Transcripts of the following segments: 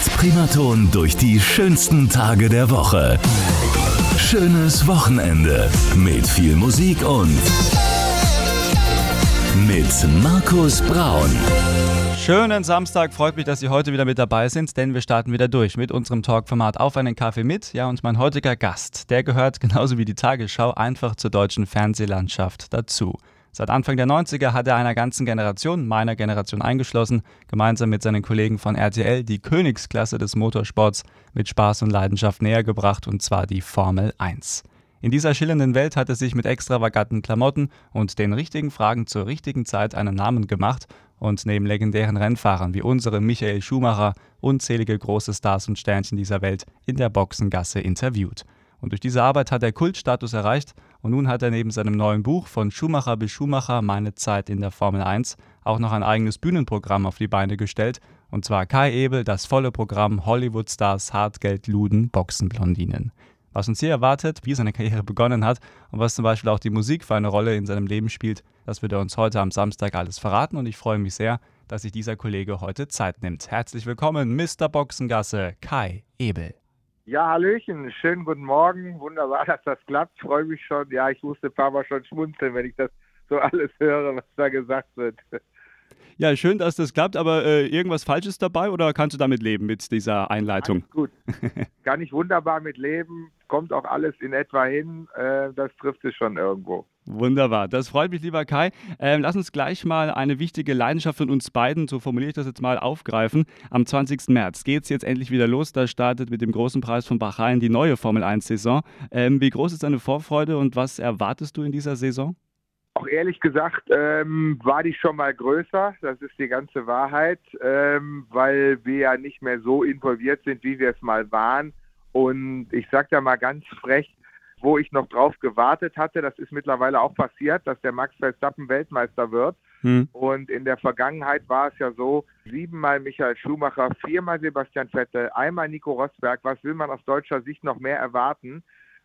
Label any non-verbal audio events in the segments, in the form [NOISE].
Mit Primaton durch die schönsten Tage der Woche. Schönes Wochenende mit viel Musik und mit Markus Braun. Schönen Samstag, freut mich, dass Sie heute wieder mit dabei sind, denn wir starten wieder durch mit unserem Talkformat Auf einen Kaffee mit. Ja, und mein heutiger Gast, der gehört genauso wie die Tagesschau einfach zur deutschen Fernsehlandschaft dazu. Seit Anfang der 90er hat er einer ganzen Generation, meiner Generation eingeschlossen, gemeinsam mit seinen Kollegen von RTL die Königsklasse des Motorsports mit Spaß und Leidenschaft näher gebracht, und zwar die Formel 1. In dieser schillernden Welt hat er sich mit extravaganten Klamotten und den richtigen Fragen zur richtigen Zeit einen Namen gemacht und neben legendären Rennfahrern wie unserem Michael Schumacher unzählige große Stars und Sternchen dieser Welt in der Boxengasse interviewt. Und durch diese Arbeit hat er Kultstatus erreicht und nun hat er neben seinem neuen Buch von Schumacher bis Schumacher Meine Zeit in der Formel 1 auch noch ein eigenes Bühnenprogramm auf die Beine gestellt und zwar Kai Ebel, das volle Programm Hollywood Stars Hartgeld Luden Boxenblondinen. Was uns hier erwartet, wie seine Karriere begonnen hat und was zum Beispiel auch die Musik für eine Rolle in seinem Leben spielt, das wird er uns heute am Samstag alles verraten und ich freue mich sehr, dass sich dieser Kollege heute Zeit nimmt. Herzlich willkommen, Mr. Boxengasse, Kai Ebel. Ja, Hallöchen, schönen guten Morgen. Wunderbar, [LAUGHS] dass das klappt. Freue mich schon. Ja, ich musste ein paar Mal schon schmunzeln, wenn ich das so alles höre, was da gesagt wird. Ja, schön, dass das klappt, aber äh, irgendwas Falsches dabei oder kannst du damit leben mit dieser Einleitung? Alles gut. [LAUGHS] Kann ich wunderbar mit leben. Kommt auch alles in etwa hin. Äh, das trifft es schon irgendwo. Wunderbar, das freut mich, lieber Kai. Ähm, lass uns gleich mal eine wichtige Leidenschaft von uns beiden, so formuliere ich das jetzt mal, aufgreifen. Am 20. März geht es jetzt endlich wieder los. Da startet mit dem großen Preis von Bahrain die neue Formel 1-Saison. Ähm, wie groß ist deine Vorfreude und was erwartest du in dieser Saison? Auch ehrlich gesagt ähm, war die schon mal größer, das ist die ganze Wahrheit, ähm, weil wir ja nicht mehr so involviert sind, wie wir es mal waren. Und ich sage da mal ganz frech, wo ich noch drauf gewartet hatte, das ist mittlerweile auch passiert, dass der Max Verstappen Weltmeister wird. Hm. Und in der Vergangenheit war es ja so, siebenmal Michael Schumacher, viermal Sebastian Vettel, einmal Nico Rosberg. Was will man aus deutscher Sicht noch mehr erwarten?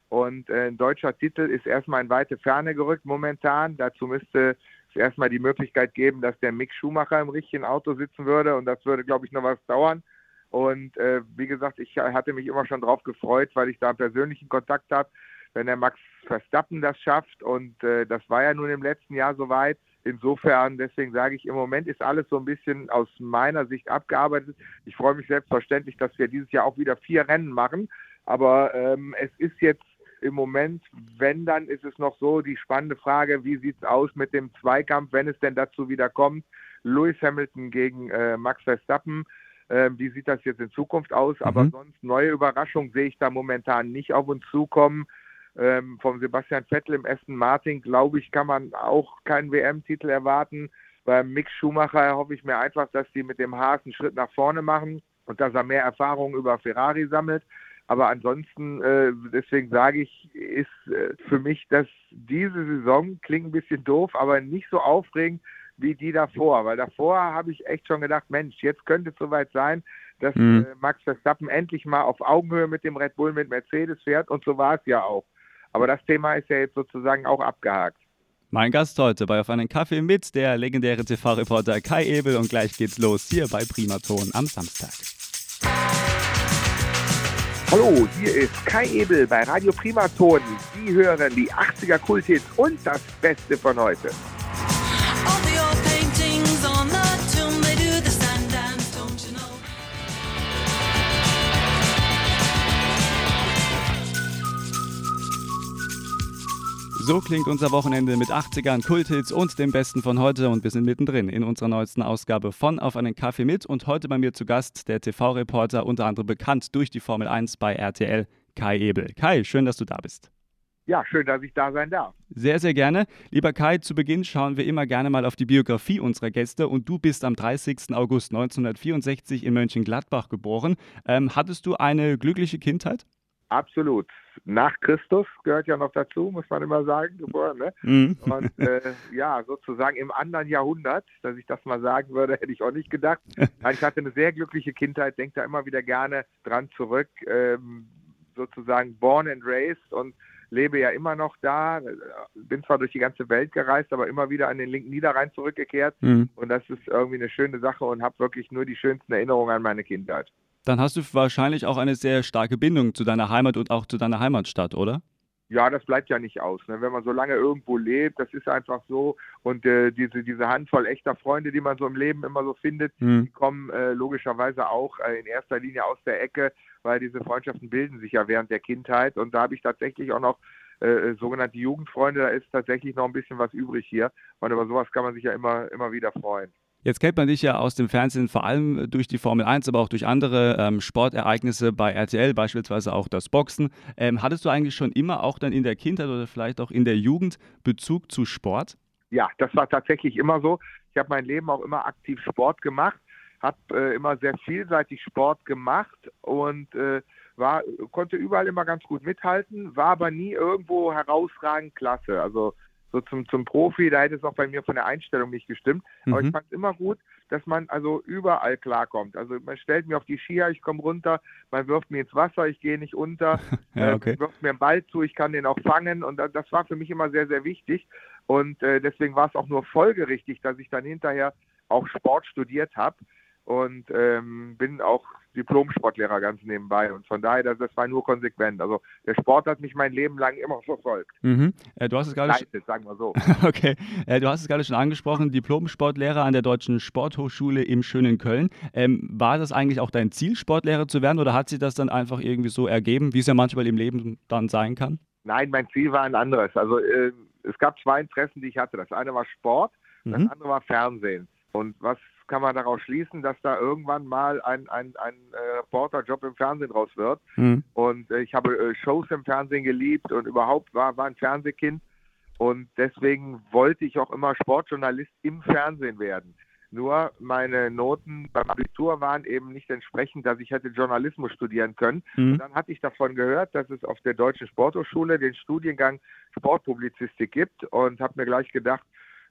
Und äh, ein deutscher Titel ist erstmal in weite Ferne gerückt momentan. Dazu müsste es erstmal die Möglichkeit geben, dass der Mick Schumacher im richtigen Auto sitzen würde. Und das würde, glaube ich, noch was dauern. Und äh, wie gesagt, ich hatte mich immer schon drauf gefreut, weil ich da einen persönlichen Kontakt habe, wenn der Max Verstappen das schafft. Und äh, das war ja nun im letzten Jahr soweit. Insofern, deswegen sage ich, im Moment ist alles so ein bisschen aus meiner Sicht abgearbeitet. Ich freue mich selbstverständlich, dass wir dieses Jahr auch wieder vier Rennen machen. Aber ähm, es ist jetzt im Moment, wenn, dann ist es noch so die spannende Frage, wie sieht es aus mit dem Zweikampf, wenn es denn dazu wieder kommt. Lewis Hamilton gegen äh, Max Verstappen. Äh, wie sieht das jetzt in Zukunft aus? Mhm. Aber sonst neue Überraschungen sehe ich da momentan nicht auf uns zukommen. Ähm, vom Sebastian Vettel im Aston Martin, glaube ich, kann man auch keinen WM-Titel erwarten. Beim Mick Schumacher hoffe ich mir einfach, dass die mit dem Haas einen Schritt nach vorne machen und dass er mehr Erfahrung über Ferrari sammelt. Aber ansonsten, äh, deswegen sage ich, ist äh, für mich, dass diese Saison klingt ein bisschen doof, aber nicht so aufregend wie die davor. Weil davor habe ich echt schon gedacht, Mensch, jetzt könnte es soweit sein, dass mhm. äh, Max Verstappen endlich mal auf Augenhöhe mit dem Red Bull, mit Mercedes fährt. Und so war es ja auch. Aber das Thema ist ja jetzt sozusagen auch abgehakt. Mein Gast heute bei Auf einen Kaffee mit der legendäre TV-Reporter Kai Ebel und gleich geht's los hier bei Primaton am Samstag. Hallo, hier ist Kai Ebel bei Radio Primaton. Sie hören die 80er Kulthits und das Beste von heute. So klingt unser Wochenende mit 80ern, Kulthits und dem Besten von heute und wir sind mittendrin in unserer neuesten Ausgabe von Auf einen Kaffee mit und heute bei mir zu Gast der TV-Reporter, unter anderem bekannt durch die Formel 1 bei RTL, Kai Ebel. Kai, schön, dass du da bist. Ja, schön, dass ich da sein darf. Sehr, sehr gerne. Lieber Kai, zu Beginn schauen wir immer gerne mal auf die Biografie unserer Gäste und du bist am 30. August 1964 in Mönchengladbach geboren. Ähm, hattest du eine glückliche Kindheit? Absolut. Nach Christus gehört ja noch dazu, muss man immer sagen, geboren. Ne? Mhm. Und äh, ja, sozusagen im anderen Jahrhundert, dass ich das mal sagen würde, hätte ich auch nicht gedacht. [LAUGHS] Ich hatte eine sehr glückliche Kindheit, denke da immer wieder gerne dran zurück. Ähm, sozusagen born and raised und lebe ja immer noch da. Bin zwar durch die ganze Welt gereist, aber immer wieder an den linken Niederrhein zurückgekehrt. Mhm. Und das ist irgendwie eine schöne Sache und habe wirklich nur die schönsten Erinnerungen an meine Kindheit. Dann hast du wahrscheinlich auch eine sehr starke Bindung zu deiner Heimat und auch zu deiner Heimatstadt, oder? Ja, das bleibt ja nicht aus. Ne? Wenn man so lange irgendwo lebt, das ist einfach so. Und äh, diese, diese Handvoll echter Freunde, die man so im Leben immer so findet, mhm. die kommen äh, logischerweise auch äh, in erster Linie aus der Ecke, weil diese Freundschaften bilden sich ja während der Kindheit. Und da habe ich tatsächlich auch noch äh, sogenannte Jugendfreunde. Da ist tatsächlich noch ein bisschen was übrig hier. Und über sowas kann man sich ja immer, immer wieder freuen. Jetzt kennt man dich ja aus dem Fernsehen vor allem durch die Formel 1, aber auch durch andere ähm, Sportereignisse bei RTL, beispielsweise auch das Boxen. Ähm, hattest du eigentlich schon immer auch dann in der Kindheit oder vielleicht auch in der Jugend Bezug zu Sport? Ja, das war tatsächlich immer so. Ich habe mein Leben auch immer aktiv Sport gemacht, habe äh, immer sehr vielseitig Sport gemacht und äh, war, konnte überall immer ganz gut mithalten, war aber nie irgendwo herausragend klasse. Also so zum, zum Profi, da hätte es auch bei mir von der Einstellung nicht gestimmt. Aber mhm. ich fand es immer gut, dass man also überall klarkommt. Also man stellt mir auf die Skier, ich komme runter, man wirft mir ins Wasser, ich gehe nicht unter, [LAUGHS] ja, okay. äh, wirft mir einen Ball zu, ich kann den auch fangen und das war für mich immer sehr, sehr wichtig. Und äh, deswegen war es auch nur folgerichtig, dass ich dann hinterher auch Sport studiert habe und ähm, bin auch Diplom-Sportlehrer ganz nebenbei. Und von daher, das, das, war nur konsequent. Also der Sport hat mich mein Leben lang immer verfolgt. Mhm. Äh, du hast es gerade Leitet, sagen wir so. [LAUGHS] okay. Äh, du hast es gerade schon angesprochen, Diplom-Sportlehrer an der Deutschen Sporthochschule im schönen Köln. Ähm, war das eigentlich auch dein Ziel, Sportlehrer zu werden oder hat sich das dann einfach irgendwie so ergeben, wie es ja manchmal im Leben dann sein kann? Nein, mein Ziel war ein anderes. Also äh, es gab zwei Interessen, die ich hatte. Das eine war Sport, mhm. das andere war Fernsehen. Und was kann man daraus schließen, dass da irgendwann mal ein, ein, ein äh, Reporterjob im Fernsehen raus wird. Mhm. Und äh, ich habe äh, Shows im Fernsehen geliebt und überhaupt war, war ein Fernsehkind. Und deswegen wollte ich auch immer Sportjournalist im Fernsehen werden. Nur meine Noten beim Abitur waren eben nicht entsprechend, dass ich hätte Journalismus studieren können. Mhm. Und dann hatte ich davon gehört, dass es auf der Deutschen Sporthochschule den Studiengang Sportpublizistik gibt und habe mir gleich gedacht,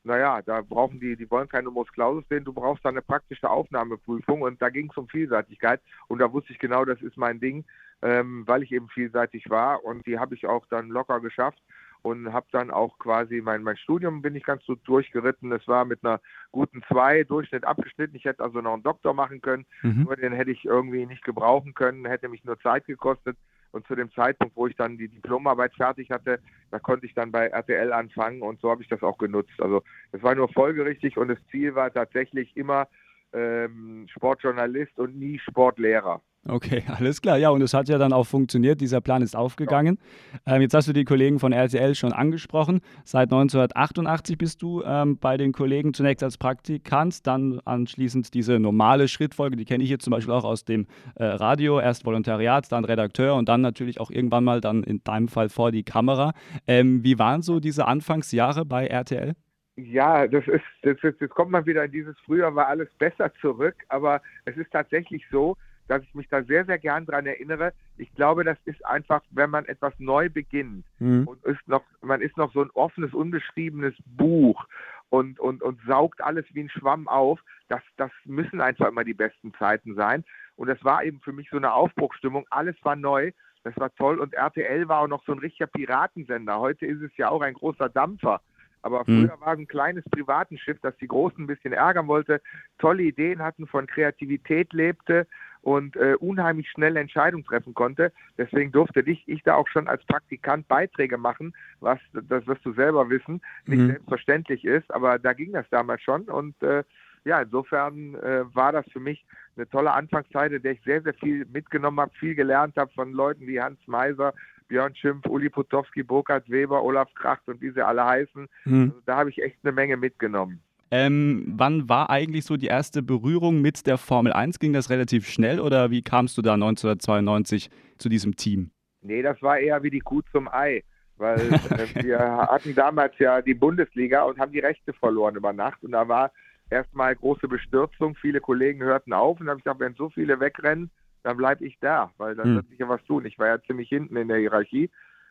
naja, da brauchen die, die wollen keine Numerus Clausus sehen, du brauchst da eine praktische Aufnahmeprüfung und da ging es um Vielseitigkeit und da wusste ich genau, das ist mein Ding, ähm, weil ich eben vielseitig war und die habe ich auch dann locker geschafft und habe dann auch quasi mein, mein Studium bin ich ganz so durchgeritten. Es war mit einer guten 2 Durchschnitt abgeschnitten. Ich hätte also noch einen Doktor machen können, mhm. nur den hätte ich irgendwie nicht gebrauchen können, hätte mich nur Zeit gekostet. Und zu dem Zeitpunkt, wo ich dann die Diplomarbeit fertig hatte, da konnte ich dann bei RTL anfangen und so habe ich das auch genutzt. Also es war nur folgerichtig und das Ziel war tatsächlich immer ähm, Sportjournalist und nie Sportlehrer. Okay, [LAUGHS] alles klar. Ja, und es hat ja dann auch funktioniert. Dieser Plan ist aufgegangen. Ähm, jetzt hast du die Kollegen von RTL schon angesprochen. Seit 1988 bist du ähm, bei den Kollegen zunächst als Praktikant, dann anschließend diese normale Schrittfolge, die kenne ich jetzt zum Beispiel auch aus dem äh, Radio. Erst Volontariat, dann Redakteur und dann natürlich auch irgendwann mal dann in deinem Fall vor die Kamera. Ähm, wie waren so diese Anfangsjahre bei RTL? Ja, das ist, das ist, jetzt kommt man wieder in dieses Früher war alles besser zurück, aber es ist tatsächlich so, dass ich mich da sehr, sehr gern dran erinnere. Ich glaube, das ist einfach, wenn man etwas neu beginnt mhm. und ist noch, man ist noch so ein offenes, unbeschriebenes Buch und, und, und saugt alles wie ein Schwamm auf. Das, das müssen einfach immer die besten Zeiten sein. Und das war eben für mich so eine Aufbruchstimmung. Alles war neu. Das war toll. Und RTL war auch noch so ein richtiger Piratensender. Heute ist es ja auch ein großer Dampfer. Aber mhm. früher war es ein kleines Privatenschiff, das die Großen ein bisschen ärgern wollte, tolle Ideen hatten, von Kreativität lebte und äh, unheimlich schnell Entscheidungen treffen konnte. Deswegen durfte ich, ich da auch schon als Praktikant Beiträge machen, was, das wirst du selber wissen, nicht mhm. selbstverständlich ist, aber da ging das damals schon und äh, ja, insofern äh, war das für mich eine tolle Anfangszeit, in der ich sehr, sehr viel mitgenommen habe, viel gelernt habe von Leuten wie Hans Meiser, Björn Schimpf, Uli Potowski, Burkhard Weber, Olaf Kracht und wie sie alle heißen. Mhm. Also, da habe ich echt eine Menge mitgenommen. Ähm, wann war eigentlich so die erste Berührung mit der Formel 1? Ging das relativ schnell oder wie kamst du da 1992 zu diesem Team? Nee, das war eher wie die Kuh zum Ei, weil [LAUGHS] äh, wir hatten damals ja die Bundesliga und haben die Rechte verloren über Nacht und da war erstmal große Bestürzung. Viele Kollegen hörten auf und dann habe ich gedacht, wenn so viele wegrennen, dann bleibe ich da, weil dann hm. wird sich ja was tun. Ich war ja ziemlich hinten in der Hierarchie.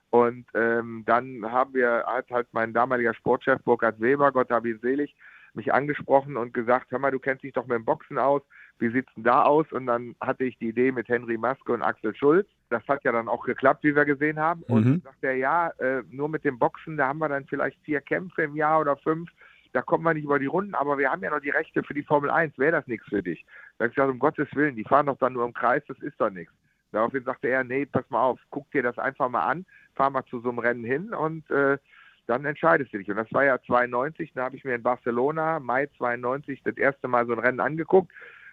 Und ähm, dann haben wir, hat halt mein damaliger Sportchef Burkhard Weber, Gott habe ihn selig, mich angesprochen und gesagt, hör mal, du kennst dich doch mit dem Boxen aus, wie sieht's denn da aus? Und dann hatte ich die Idee mit Henry Maske und Axel Schulz. Das hat ja dann auch geklappt, wie wir gesehen haben. Und mhm. dann sagt er, ja, äh, nur mit dem Boxen, da haben wir dann vielleicht vier Kämpfe im Jahr oder fünf. Da kommen wir nicht über die Runden, aber wir haben ja noch die Rechte für die Formel 1, wäre das nichts für dich? Da habe ich gesagt, um Gottes Willen, die fahren doch dann nur im Kreis, das ist doch nichts. Daraufhin sagte er, nee, pass mal auf, guck dir das einfach mal an, fahr mal zu so einem Rennen hin und äh, dann entscheidest du dich. Und das war ja 92, da habe ich mir in Barcelona, Mai 92, das erste Mal so ein Rennen angeguckt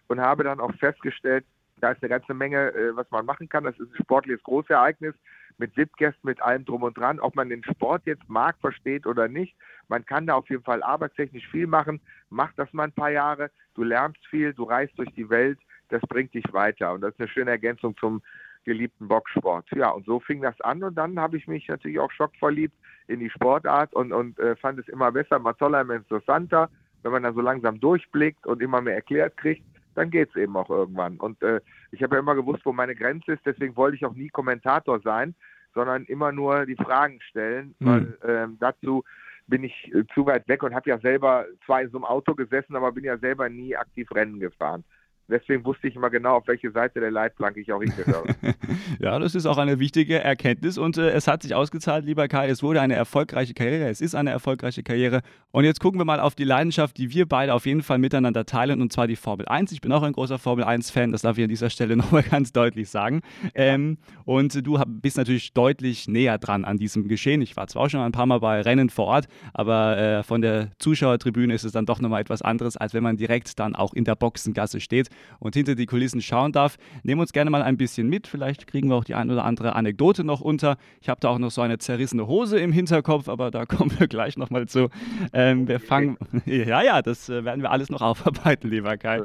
und habe dann auch festgestellt, da ist eine ganze Menge, äh, was man machen kann. Das ist ein sportliches Großereignis mit VIP-Gästen, mit allem drum und dran. Ob man den Sport jetzt mag, versteht oder nicht, man kann da auf jeden Fall arbeitstechnisch viel machen. Mach das mal ein paar Jahre. Du lernst viel, du reist durch die Welt. Das bringt dich weiter. Und das ist eine schöne Ergänzung zum geliebten Boxsport. Ja, und so fing das an und dann habe ich mich natürlich auch schockverliebt in die Sportart und, und äh, fand es immer besser, immer toller, immer interessanter. Wenn man dann so langsam durchblickt und immer mehr erklärt kriegt, dann geht es eben auch irgendwann. Und äh, ich habe ja immer gewusst, wo meine Grenze ist, deswegen wollte ich auch nie Kommentator sein, sondern immer nur die Fragen stellen, mhm. weil äh, dazu bin ich äh, zu weit weg und habe ja selber zwar in so einem Auto gesessen, aber bin ja selber nie aktiv Rennen gefahren. Deswegen wusste ich immer genau, auf welche Seite der Leitplanke ich auch hingehöre. [LAUGHS] ja, das ist auch eine wichtige Erkenntnis und äh, es hat sich ausgezahlt, lieber Kai. Es wurde eine erfolgreiche Karriere, es ist eine erfolgreiche Karriere. Und jetzt gucken wir mal auf die Leidenschaft, die wir beide auf jeden Fall miteinander teilen und zwar die Formel 1. Ich bin auch ein großer Formel 1-Fan, das darf ich an dieser Stelle [LAUGHS] nochmal ganz deutlich sagen. Ähm, und du bist natürlich deutlich näher dran an diesem Geschehen. Ich war zwar auch schon ein paar Mal bei Rennen vor Ort, aber äh, von der Zuschauertribüne ist es dann doch nochmal etwas anderes, als wenn man direkt dann auch in der Boxengasse steht und hinter die Kulissen schauen darf. Nehmen uns gerne mal ein bisschen mit. Vielleicht kriegen wir auch die ein oder andere Anekdote noch unter. Ich habe da auch noch so eine zerrissene Hose im Hinterkopf, aber da [LAUGHS] kommen wir gleich nochmal zu. Ähm, wir fangen, [LAUGHS] ja, ja, das äh, werden wir alles noch [LAUGHS] aufarbeiten, lieber Kai.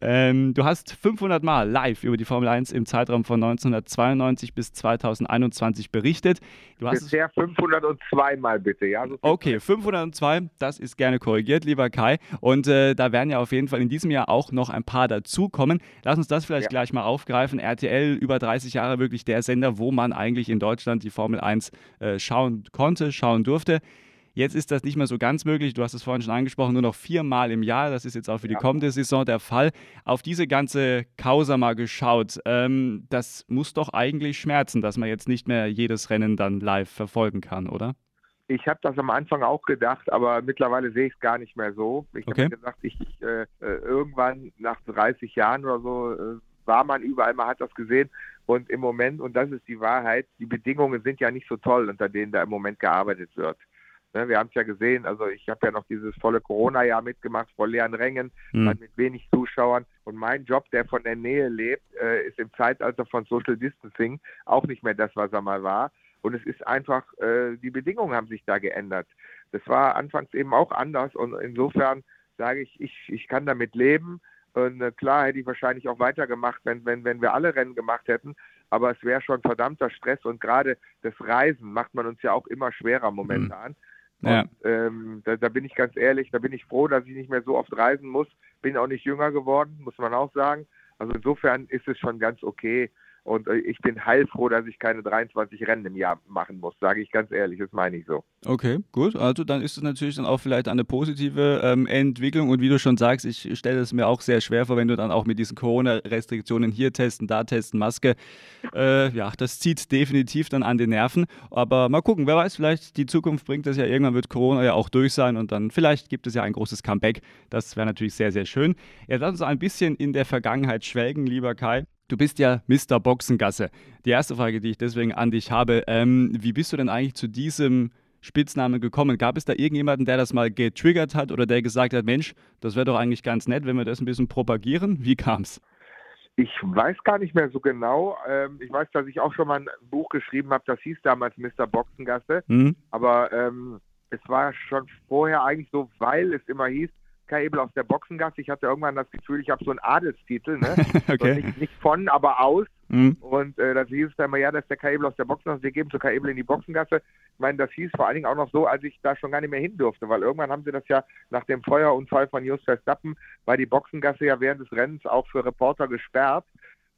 Ähm, du hast 500 Mal live über die Formel 1 im Zeitraum von 1992 bis 2021 berichtet. Du hast Bisher 502 Mal bitte, ja. So okay, 502, das ist gerne korrigiert, lieber Kai. Und äh, da werden ja auf jeden Fall in diesem Jahr auch noch ein paar dazukommen. Lass uns das vielleicht ja. gleich mal aufgreifen. RTL, über 30 Jahre wirklich der Sender, wo man eigentlich in Deutschland die Formel 1 äh, schauen konnte, schauen durfte. Jetzt ist das nicht mehr so ganz möglich. Du hast es vorhin schon angesprochen, nur noch viermal im Jahr. Das ist jetzt auch für die kommende Saison der Fall. Auf diese ganze Causa mal geschaut. Ähm, das muss doch eigentlich schmerzen, dass man jetzt nicht mehr jedes Rennen dann live verfolgen kann, oder? Ich habe das am Anfang auch gedacht, aber mittlerweile sehe ich es gar nicht mehr so. Ich okay. habe gesagt, ich, ich äh, äh irgendwann nach 30 Jahren oder so äh, war man überall, man hat das gesehen. Und im Moment, und das ist die Wahrheit, die Bedingungen sind ja nicht so toll, unter denen da im Moment gearbeitet wird. Ne, wir haben es ja gesehen, also ich habe ja noch dieses volle Corona-Jahr mitgemacht, vor leeren Rängen, mhm. mit wenig Zuschauern. Und mein Job, der von der Nähe lebt, äh, ist im Zeitalter von Social Distancing auch nicht mehr das, was er mal war. Und es ist einfach, äh, die Bedingungen haben sich da geändert. Das war anfangs eben auch anders und insofern sage ich, ich, ich kann damit leben. Und äh, klar hätte ich wahrscheinlich auch weitergemacht, wenn, wenn, wenn wir alle Rennen gemacht hätten. Aber es wäre schon verdammter Stress und gerade das Reisen macht man uns ja auch immer schwerer momentan. Mhm. Ja. Und, ähm, da, da, bin ich ganz ehrlich, da bin ich froh, dass ich nicht mehr so oft reisen muss. Bin auch nicht jünger geworden, muss man auch sagen. Also insofern ist es schon ganz okay. Und äh, ich bin heilfroh, dass ich keine 23 Rennen im Jahr machen muss, sage ich ganz ehrlich, das meine ich so. Okay, gut. Also dann ist es natürlich dann auch vielleicht eine positive ähm, Entwicklung. Und wie du schon sagst, ich stelle es mir auch sehr schwer vor, wenn du dann auch mit diesen Corona-Restriktionen hier testen, da testen, Maske. Äh, ja, das zieht definitiv dann an den Nerven. Aber mal gucken, wer weiß, vielleicht die Zukunft bringt das ja. Irgendwann wird Corona ja auch durch sein und dann vielleicht gibt es ja ein großes Comeback. Das wäre natürlich sehr, sehr schön. Jetzt lass uns ein bisschen in der Vergangenheit schwelgen, lieber Kai. Du bist ja Mr. Boxengasse. Die erste Frage, die ich deswegen an dich habe, ähm, wie bist du denn eigentlich zu diesem Spitznamen gekommen? Gab es da irgendjemanden, der das mal getriggert hat oder der gesagt hat, Mensch, das wäre doch eigentlich ganz nett, wenn wir das ein bisschen propagieren? Wie kam es? Ich weiß gar nicht mehr so genau. Ähm, ich weiß, dass ich auch schon mal ein Buch geschrieben habe, das hieß damals Mr. Boxengasse. Mhm. Aber ähm, es war schon vorher eigentlich so, weil es immer hieß, Kai Ebel aus der Boxengasse. Ich hatte irgendwann das Gefühl, ich habe so einen Adelstitel, ne? [LAUGHS] okay. nicht, nicht, von, aber aus. Mhm. Und äh, das hieß dann immer, ja, das ist der Kai Ebel aus der Boxengasse, wir geben zu Kai Ebel in die Boxengasse. Ich meine, das hieß vor allen Dingen auch noch so, als ich da schon gar nicht mehr hin durfte, weil irgendwann haben sie das ja nach dem Feuerunfall von Just Verstappen, war die Boxengasse ja während des Rennens auch für Reporter gesperrt.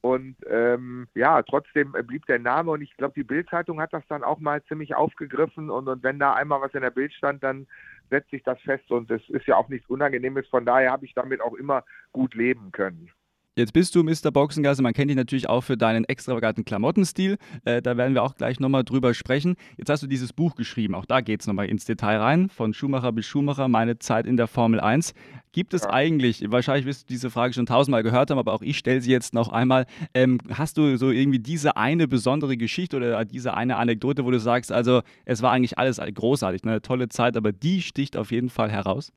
Und ähm, ja, trotzdem blieb der Name und ich glaube, die Bildzeitung hat das dann auch mal ziemlich aufgegriffen und, und wenn da einmal was in der Bild stand, dann setzt sich das fest und es ist ja auch nichts Unangenehmes. Von daher habe ich damit auch immer gut leben können. Jetzt bist du Mr. Boxengasse. Man kennt dich natürlich auch für deinen extravaganten Klamottenstil. Äh, da werden wir auch gleich nochmal drüber sprechen. Jetzt hast du dieses Buch geschrieben. Auch da geht es nochmal ins Detail rein. Von Schumacher bis Schumacher, meine Zeit in der Formel 1. Gibt es ja. eigentlich, wahrscheinlich wirst du diese Frage schon tausendmal gehört haben, aber auch ich stelle sie jetzt noch einmal. Ähm, hast du so irgendwie diese eine besondere Geschichte oder diese eine Anekdote, wo du sagst, also es war eigentlich alles großartig, eine tolle Zeit, aber die sticht auf jeden Fall heraus?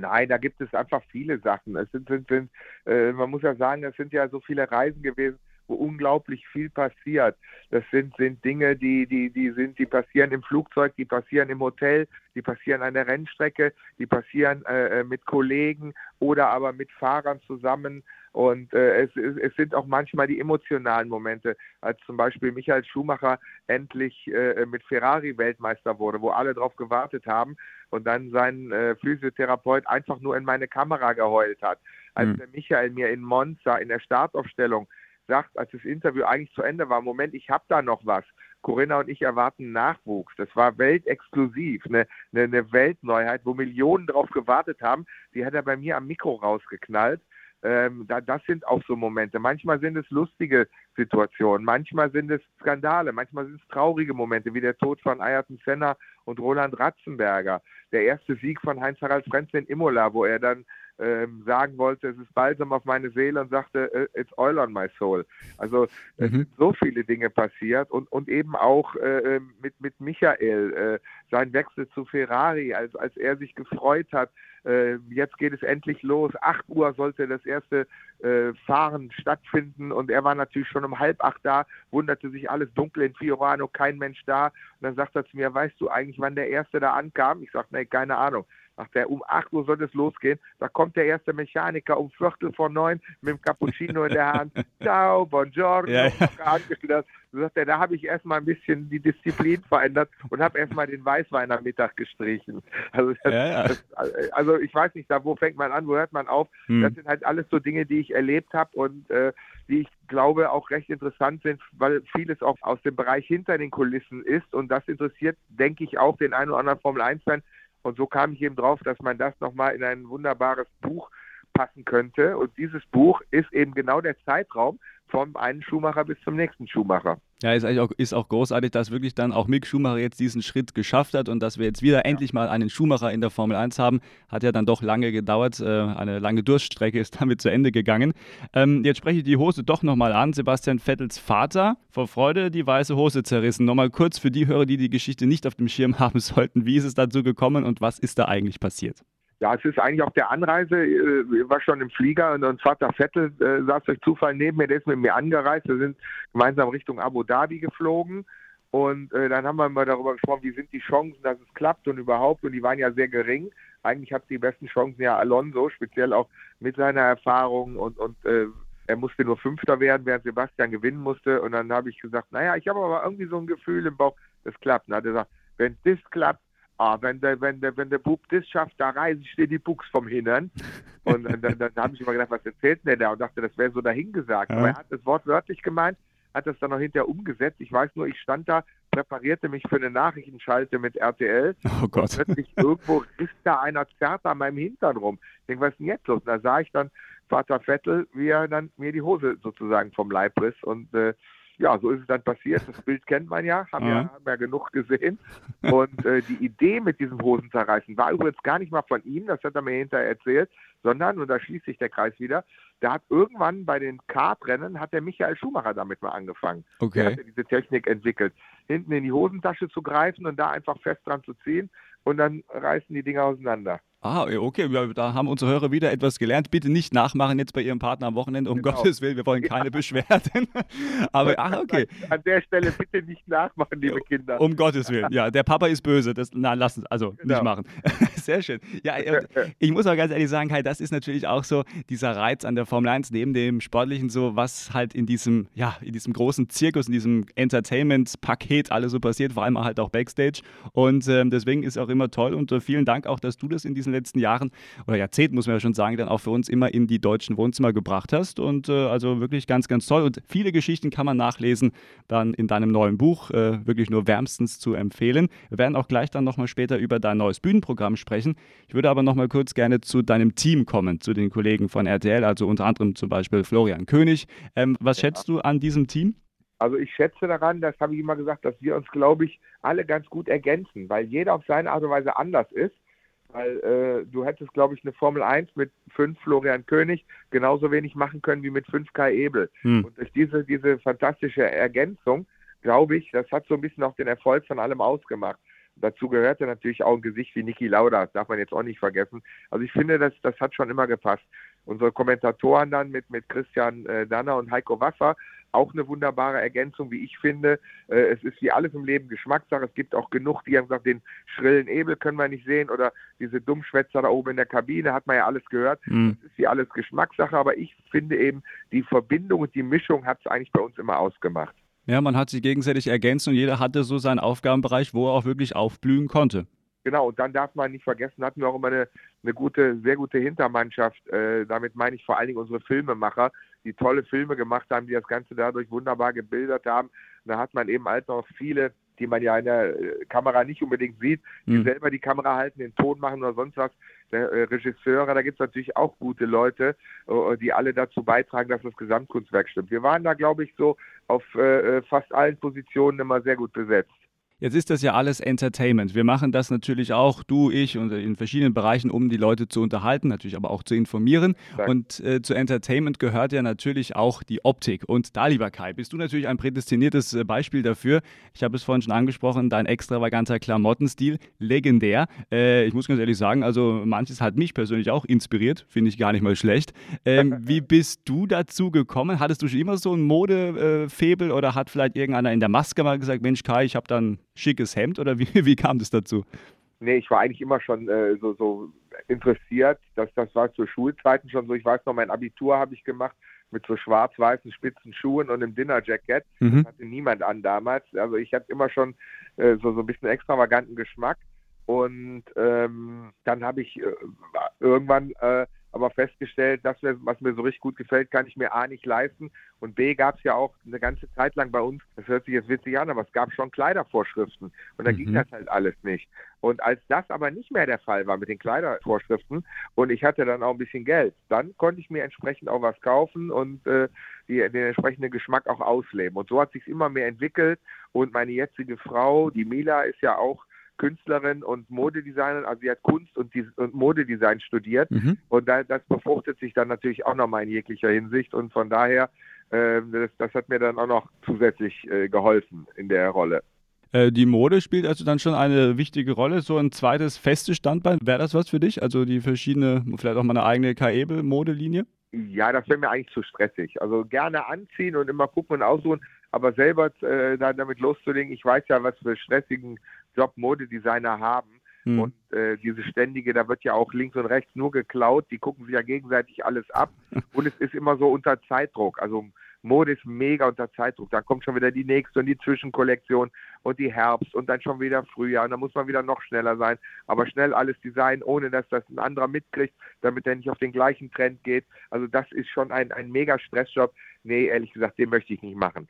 Nein, da gibt es einfach viele Sachen. Es sind, sind, sind äh, man muss ja sagen, es sind ja so viele Reisen gewesen, wo unglaublich viel passiert. Das sind, sind Dinge, die, die, die sind, die passieren im Flugzeug, die passieren im Hotel, die passieren an der Rennstrecke, die passieren äh, äh mit Kollegen oder aber mit Fahrern zusammen. Und äh, es, es, sind auch manchmal die emotionalen Momente, als zum Beispiel Michael Schumacher endlich äh, mit Ferrari Weltmeister wurde, wo alle darauf gewartet haben und dann sein äh, Physiotherapeut einfach nur in meine Kamera geheult hat. Als mhm. der Michael mir in Monza in der Startaufstellung sagt, als das Interview eigentlich zu Ende war, Moment, ich habe da noch was. Corinna und ich erwarten Nachwuchs. Das war weltexklusiv, eine, eine, eine Weltneuheit, wo Millionen drauf gewartet haben. Die hat er bei mir am Mikro rausgeknallt. Ähm, da, das sind auch so Momente. Manchmal sind es lustige Situationen, manchmal sind es Skandale, manchmal sind es traurige Momente, wie der Tod von Ayrton Senna und Roland Ratzenberger. Der erste Sieg von Heinz-Harald Frenz in Imola, wo er dann ähm, sagen wollte, es ist Balsam auf meine Seele und sagte, äh, it's oil on my soul. Also mhm. es sind so viele Dinge passiert und, und eben auch äh, ähm, mit, mit Michael, äh, sein Wechsel zu Ferrari, als, als er sich gefreut hat, äh, jetzt geht es endlich los. 8 Uhr sollte das erste äh, Fahren stattfinden und er war natürlich schon um halb acht da, wunderte sich alles dunkel in Fiorano, kein Mensch da. Und dann sagt er zu mir, weißt du eigentlich, wann der erste da ankam? Ich sage, nee, keine Ahnung. Sagt er, um 8 Uhr soll es losgehen. Da kommt der erste Mechaniker um Viertel vor neun mit dem Cappuccino in der Hand. [LAUGHS] Ciao, buongiorno, ja, ja. [LAUGHS] So sagt er, da habe ich erstmal ein bisschen die Disziplin verändert und habe erstmal den Weißwein am Mittag gestrichen. Also, das, ja, ja. Das, also ich weiß nicht, da wo fängt man an, wo hört man auf? Hm. Das sind halt alles so Dinge, die ich erlebt habe und äh, die ich glaube auch recht interessant sind, weil vieles auch aus dem Bereich hinter den Kulissen ist und das interessiert, denke ich, auch den einen oder anderen Formel 1-Fan, und so kam ich eben drauf, dass man das nochmal in ein wunderbares Buch passen könnte. Und dieses Buch ist eben genau der Zeitraum vom einen Schuhmacher bis zum nächsten Schuhmacher. Ja, ist, eigentlich auch, ist auch großartig, dass wirklich dann auch Mick Schumacher jetzt diesen Schritt geschafft hat und dass wir jetzt wieder ja. endlich mal einen Schumacher in der Formel 1 haben. Hat ja dann doch lange gedauert. Äh, eine lange Durststrecke ist damit zu Ende gegangen. Ähm, jetzt spreche ich die Hose doch nochmal an. Sebastian Vettels Vater vor Freude die weiße Hose zerrissen. Nochmal kurz für die Hörer, die die Geschichte nicht auf dem Schirm [LAUGHS] haben sollten. Wie ist es dazu gekommen und was ist da eigentlich passiert? Ja, es ist eigentlich auf der Anreise, äh, war schon im Flieger und, und Vater Vettel äh, saß durch Zufall neben mir, der ist mit mir angereist. Wir sind gemeinsam Richtung Abu Dhabi geflogen und äh, dann haben wir mal darüber gesprochen, wie sind die Chancen, dass es klappt und überhaupt. Und die waren ja sehr gering. Eigentlich hat die besten Chancen ja Alonso, speziell auch mit seiner Erfahrung und, und äh, er musste nur Fünfter werden, während Sebastian gewinnen musste. Und dann habe ich gesagt, naja, ich habe aber irgendwie so ein Gefühl im Bauch, das klappt. Und dann hat er gesagt, wenn das klappt, ah, wenn der, wenn der, wenn der Bub das schafft, da reise ich dir die Buchs vom Hintern. Und dann, dann, dann habe ich immer gedacht, was erzählt denn der da? Und dachte, das wäre so dahingesagt. Ja. Aber er hat das wortwörtlich gemeint, hat das dann noch hinterher umgesetzt. Ich weiß nur, ich stand da, präparierte mich für eine Nachrichtenschalte mit RTL. Oh Gott. Und plötzlich irgendwo ist da einer zerrt an meinem Hintern rum. Ich denke, was ist denn jetzt los? Und da sah ich dann Vater Vettel, wie er dann mir die Hose sozusagen vom Leib riss. Und äh, ja, so ist es dann passiert. Das Bild kennt man ja, haben, ja, haben ja genug gesehen. Und äh, die Idee mit diesem Hosenzerreißen war übrigens gar nicht mal von ihm, das hat er mir hinterher erzählt, sondern, und da schließt sich der Kreis wieder, da hat irgendwann bei den Kartrennen, hat der Michael Schumacher damit mal angefangen. Okay. Der hat diese Technik entwickelt, hinten in die Hosentasche zu greifen und da einfach fest dran zu ziehen und dann reißen die Dinger auseinander. Ah, okay, ja, da haben unsere Hörer wieder etwas gelernt. Bitte nicht nachmachen jetzt bei Ihrem Partner am Wochenende, um genau. Gottes Willen, wir wollen keine ja. Beschwerden. [LAUGHS] Aber, ach, okay. An der Stelle bitte nicht nachmachen, liebe Kinder. Um Gottes Willen, ja, der Papa ist böse, das, na, lassen, also genau. nicht machen. [LAUGHS] Sehr schön. Ja, ich muss auch ganz ehrlich sagen, Kai, das ist natürlich auch so dieser Reiz an der Formel 1, neben dem Sportlichen so, was halt in diesem, ja, in diesem großen Zirkus, in diesem Entertainment-Paket alles so passiert, vor allem halt auch Backstage. Und ähm, deswegen ist auch immer toll und äh, vielen Dank auch, dass du das in diesen letzten Jahren oder Jahrzehnten, muss man ja schon sagen, dann auch für uns immer in die deutschen Wohnzimmer gebracht hast. Und äh, also wirklich ganz, ganz toll. Und viele Geschichten kann man nachlesen dann in deinem neuen Buch. Äh, wirklich nur wärmstens zu empfehlen. Wir werden auch gleich dann nochmal später über dein neues Bühnenprogramm sprechen sprechen. Ich würde aber noch mal kurz gerne zu deinem Team kommen, zu den Kollegen von RTL, also unter anderem zum Beispiel Florian König. Ähm, was ja. schätzt du an diesem Team? Also ich schätze daran, das habe ich immer gesagt, dass wir uns, glaube ich, alle ganz gut ergänzen, weil jeder auf seine Art und Weise anders ist. Weil äh, du hättest, glaube ich, eine Formel 1 mit fünf Florian König genauso wenig machen können wie mit fünf Kai Ebel. Hm. Und durch diese, diese fantastische Ergänzung, glaube ich, das hat so ein bisschen auch den Erfolg von allem ausgemacht. Dazu gehörte natürlich auch ein Gesicht wie Niki Lauda, das darf man jetzt auch nicht vergessen. Also ich finde, das, das hat schon immer gepasst. Unsere Kommentatoren dann mit, mit Christian äh, Danner und Heiko Wasser auch eine wunderbare Ergänzung, wie ich finde. Äh, es ist wie alles im Leben Geschmackssache. Es gibt auch genug, die haben gesagt, den schrillen Ebel können wir nicht sehen oder diese Dummschwätzer da oben in der Kabine, hat man ja alles gehört. Mhm. Das ist wie alles Geschmackssache, aber ich finde eben, die Verbindung und die Mischung hat es eigentlich bei uns immer ausgemacht. Ja, man hat sich gegenseitig ergänzt und jeder hatte so seinen Aufgabenbereich, wo er auch wirklich aufblühen konnte. Genau, und dann darf man nicht vergessen, hatten wir auch immer eine, eine gute, sehr gute Hintermannschaft. Äh, damit meine ich vor allen Dingen unsere Filmemacher, die tolle Filme gemacht haben, die das Ganze dadurch wunderbar gebildet haben. Und da hat man eben halt noch viele, die man ja in der äh, Kamera nicht unbedingt sieht, die mhm. selber die Kamera halten, den Ton machen oder sonst was. Der äh, Regisseure, da gibt es natürlich auch gute Leute, äh, die alle dazu beitragen, dass das Gesamtkunstwerk stimmt. Wir waren da, glaube ich, so auf äh, fast allen Positionen immer sehr gut besetzt. Jetzt ist das ja alles Entertainment. Wir machen das natürlich auch, du, ich und in verschiedenen Bereichen, um die Leute zu unterhalten, natürlich aber auch zu informieren. Danke. Und äh, zu Entertainment gehört ja natürlich auch die Optik. Und da, lieber Kai, bist du natürlich ein prädestiniertes äh, Beispiel dafür. Ich habe es vorhin schon angesprochen, dein extravaganter Klamottenstil, legendär. Äh, ich muss ganz ehrlich sagen, also manches hat mich persönlich auch inspiriert, finde ich gar nicht mal schlecht. Ähm, [LAUGHS] wie bist du dazu gekommen? Hattest du schon immer so ein Modefebel oder hat vielleicht irgendeiner in der Maske mal gesagt, Mensch Kai, ich habe dann schickes Hemd oder wie, [LAUGHS] wie kam das dazu? Nee, ich war eigentlich immer schon äh, so, so interessiert. Das, das war zu Schulzeiten schon so. Ich weiß noch, mein Abitur habe ich gemacht mit so schwarz-weißen spitzen Schuhen und einem Dinnerjacket. Mhm. Das hatte niemand an damals. Also ich hatte immer schon äh, so, so ein bisschen extravaganten Geschmack. Und ähm, dann habe ich äh, irgendwann äh, aber festgestellt, das, was mir so richtig gut gefällt, kann ich mir A nicht leisten. Und B gab es ja auch eine ganze Zeit lang bei uns, das hört sich jetzt witzig an, aber es gab schon Kleidervorschriften. Und da mhm. ging das halt alles nicht. Und als das aber nicht mehr der Fall war mit den Kleidervorschriften und ich hatte dann auch ein bisschen Geld, dann konnte ich mir entsprechend auch was kaufen und äh, die, den entsprechenden Geschmack auch ausleben. Und so hat sich immer mehr entwickelt. Und meine jetzige Frau, die Mila, ist ja auch Künstlerin und Modedesignerin, also sie hat Kunst und, und Modedesign studiert mhm. und da, das befruchtet sich dann natürlich auch nochmal in jeglicher Hinsicht und von daher, äh, das, das, hat mir dann auch noch zusätzlich äh, geholfen in der Rolle. Äh, die Mode spielt also dann schon eine wichtige Rolle. So ein zweites festes Standbein, wäre das was für dich? Also die verschiedene, vielleicht auch mal eine eigene Kaebel-Modelinie? Ja, das wäre mir eigentlich zu stressig. Also gerne anziehen und immer gucken und aussuchen, aber selber äh, damit loszulegen, ich weiß ja, was für stressigen Job Modedesigner haben. Mhm. Und äh, diese ständige, da wird ja auch links und rechts nur geklaut, die gucken sich ja gegenseitig alles ab. [LAUGHS] und es ist immer so unter Zeitdruck. Also Mode ist mega unter Zeitdruck. Da kommt schon wieder die nächste und die Zwischenkollektion und die Herbst und dann schon wieder Frühjahr. Und da muss man wieder noch schneller sein. Aber schnell alles designen, ohne dass das ein anderer mitkriegt, damit er nicht auf den gleichen Trend geht. Also das ist schon ein, ein mega Stressjob. Nee, ehrlich gesagt, den möchte ich nicht machen.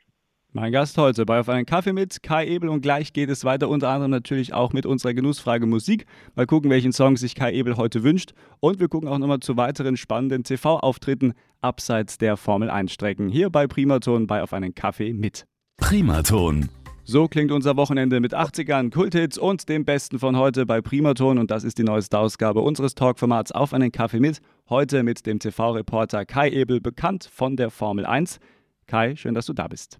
Mein Gast heute bei Auf einen Kaffee mit Kai Ebel und gleich geht es weiter unter anderem natürlich auch mit unserer Genussfrage Musik. Mal gucken, welchen Song sich Kai Ebel heute wünscht und wir gucken auch nochmal zu weiteren spannenden TV-Auftritten abseits der Formel 1 Strecken hier bei Primaton bei Auf einen Kaffee mit. Primaton. So klingt unser Wochenende mit 80ern, Kulthits und dem Besten von heute bei Primaton und das ist die neueste Ausgabe unseres Talkformats Auf einen Kaffee mit. Heute mit dem TV-Reporter Kai Ebel, bekannt von der Formel 1. Kai, schön, dass du da bist.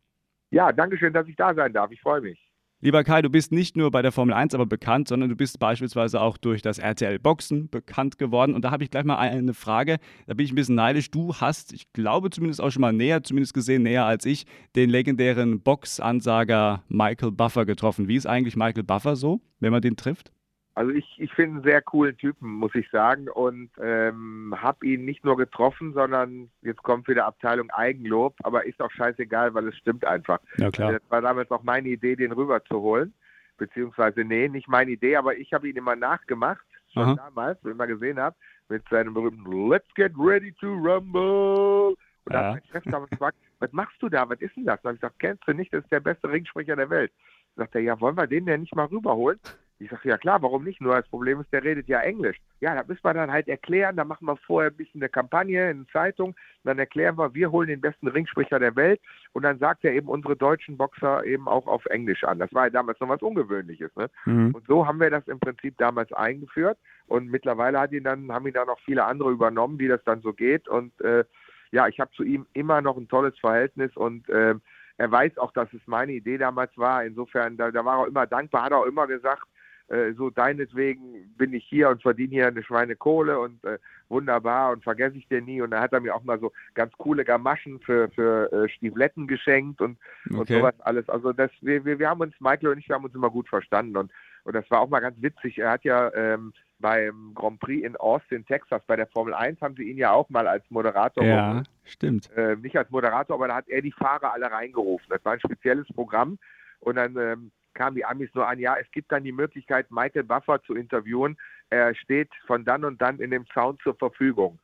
Ja, danke schön, dass ich da sein darf. Ich freue mich. Lieber Kai, du bist nicht nur bei der Formel 1 aber bekannt, sondern du bist beispielsweise auch durch das RTL Boxen bekannt geworden. Und da habe ich gleich mal eine Frage. Da bin ich ein bisschen neidisch. Du hast, ich glaube zumindest auch schon mal näher, zumindest gesehen, näher als ich, den legendären Boxansager Michael Buffer getroffen. Wie ist eigentlich Michael Buffer so, wenn man den trifft? Also ich, ich finde einen sehr coolen Typen, muss ich sagen. Und ähm, habe ihn nicht nur getroffen, sondern jetzt kommt wieder Abteilung Eigenlob, aber ist auch scheißegal, weil es stimmt einfach. Ja, klar. Das war damals auch meine Idee, den rüberzuholen. Beziehungsweise, nee, nicht meine Idee, aber ich habe ihn immer nachgemacht, schon Aha. damals, wenn ich mal gesehen habe, mit seinem berühmten Let's get ready to rumble. Und ja. da hat mein Chef damals gefragt, was machst du da? Was ist denn das? Und habe ich gesagt, kennst du nicht, das ist der beste Ringsprecher der Welt. Sagt er, ja, wollen wir den denn nicht mal rüberholen? Ich sage, ja klar, warum nicht? Nur das Problem ist, der redet ja Englisch. Ja, da müssen wir dann halt erklären, da machen wir vorher ein bisschen eine Kampagne in Zeitung, dann erklären wir, wir holen den besten Ringsprecher der Welt und dann sagt er eben unsere deutschen Boxer eben auch auf Englisch an. Das war ja damals noch was Ungewöhnliches. Ne? Mhm. Und so haben wir das im Prinzip damals eingeführt und mittlerweile hat ihn dann, haben ihn dann noch viele andere übernommen, wie das dann so geht und äh, ja, ich habe zu ihm immer noch ein tolles Verhältnis und äh, er weiß auch, dass es meine Idee damals war. Insofern, da, da war er immer dankbar, hat er auch immer gesagt, äh, so deinetwegen bin ich hier und verdiene hier eine Schweine Kohle und äh, wunderbar und vergesse ich dir nie. Und da hat er mir auch mal so ganz coole Gamaschen für, für äh, Stiefletten geschenkt und, okay. und sowas alles. Also das, wir, wir, wir haben uns, Michael und ich, wir haben uns immer gut verstanden und, und das war auch mal ganz witzig. Er hat ja ähm, beim Grand Prix in Austin, Texas, bei der Formel 1 haben sie ihn ja auch mal als Moderator. Ja, geholt. stimmt. Äh, nicht als Moderator, aber da hat er die Fahrer alle reingerufen. Das war ein spezielles Programm. Und dann ähm, kamen die Amis nur an, ja, es gibt dann die Möglichkeit, Michael Buffer zu interviewen. Er steht von dann und dann in dem Sound zur Verfügung.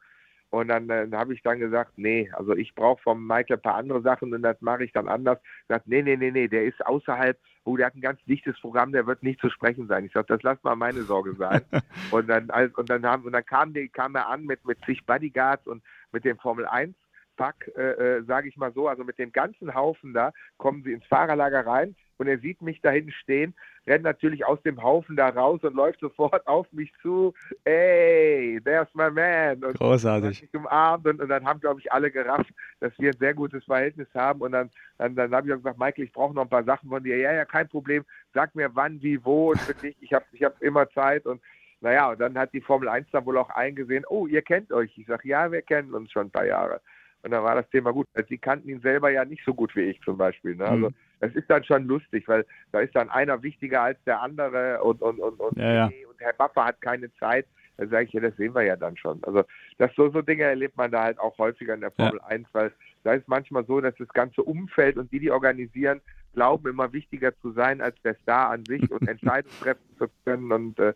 Und dann äh, habe ich dann gesagt, nee, also ich brauche vom Michael ein paar andere Sachen und das mache ich dann anders. Ich gesagt, nee, nee, nee, nee, der ist außerhalb, oh, der hat ein ganz dichtes Programm, der wird nicht zu sprechen sein. Ich sage, das lass mal meine Sorge sein. [LAUGHS] und dann, und dann haben, und dann kam, die, kam er an mit, mit zig Bodyguards und mit dem Formel 1 Pack, äh, äh, sage ich mal so, also mit dem ganzen Haufen da, kommen sie ins Fahrerlager rein und er sieht mich da hinten stehen, rennt natürlich aus dem Haufen da raus und läuft [LAUGHS] sofort auf mich zu. Ey, there's my man. Und Großartig. Mich umarmt und, und dann haben, glaube ich, alle gerafft, dass wir ein sehr gutes Verhältnis haben. Und dann, dann, dann habe ich auch gesagt, Michael, ich brauche noch ein paar Sachen von dir. Ja, ja, kein Problem. Sag mir wann, wie, wo und wirklich, ich habe ich hab immer Zeit und naja, und dann hat die Formel 1 dann wohl auch eingesehen, oh, ihr kennt euch. Ich sage, ja, wir kennen uns schon ein paar Jahre. Und dann war das Thema gut. Sie kannten ihn selber ja nicht so gut wie ich zum Beispiel. Ne? Also mhm. es ist dann schon lustig, weil da ist dann einer wichtiger als der andere und und und und, ja, ja. und Herr Buffer hat keine Zeit. Da sage ich ja, das sehen wir ja dann schon. Also das so, so Dinge erlebt man da halt auch häufiger in der Formel ja. 1, weil da ist manchmal so, dass das ganze Umfeld und die, die organisieren, glauben immer wichtiger zu sein als der Star an sich und [LAUGHS] Entscheidungen treffen zu können. Und äh,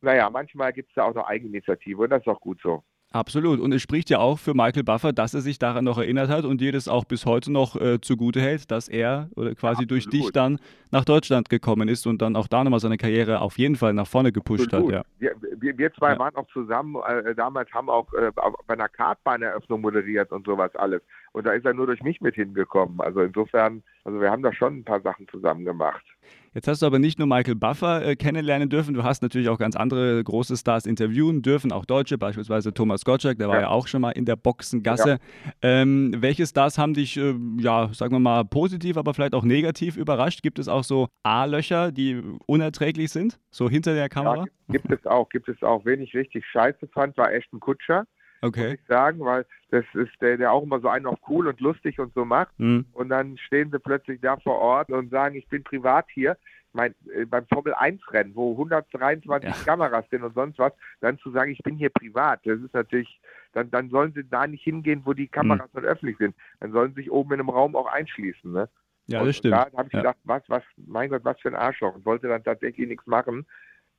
naja, manchmal gibt es da auch noch Eigeninitiative und das ist auch gut so. Absolut. Und es spricht ja auch für Michael Buffer, dass er sich daran noch erinnert hat und dir das auch bis heute noch äh, zugute hält, dass er oder quasi Absolut. durch dich dann nach Deutschland gekommen ist und dann auch da nochmal seine Karriere auf jeden Fall nach vorne gepusht Absolut. hat. Ja. Wir, wir, zwei ja. waren auch zusammen, äh, damals haben auch äh, bei einer Kartbahneröffnung moderiert und sowas alles. Und da ist er nur durch mich mit hingekommen. Also insofern, also wir haben da schon ein paar Sachen zusammen gemacht. Jetzt hast du aber nicht nur Michael Buffer äh, kennenlernen dürfen, du hast natürlich auch ganz andere große Stars interviewen dürfen, auch Deutsche, beispielsweise Thomas Gottschalk, der war ja, ja auch schon mal in der Boxengasse. Ja. Ähm, welche Stars haben dich, äh, ja, sagen wir mal, positiv, aber vielleicht auch negativ überrascht? Gibt es auch so A-Löcher, die unerträglich sind, so hinter der Kamera? Ja, gibt es auch, gibt es auch. Wen ich richtig scheiße fand, war Ashton Kutscher. Okay. Muss ich sagen, weil das ist der, der auch immer so einen auf cool und lustig und so macht. Mhm. Und dann stehen sie plötzlich da vor Ort und sagen, ich bin privat hier. Mein, äh, beim Formel 1 Rennen, wo 123 ja. Kameras sind und sonst was, dann zu sagen, ich bin hier privat, das ist natürlich, dann, dann sollen sie da nicht hingehen, wo die Kameras mhm. öffentlich sind. Dann sollen sie sich oben in einem Raum auch einschließen. Ne? Ja, das und stimmt. Da habe ich ja. gedacht, was, was, mein Gott, was für ein Arschloch. Und wollte dann tatsächlich nichts machen.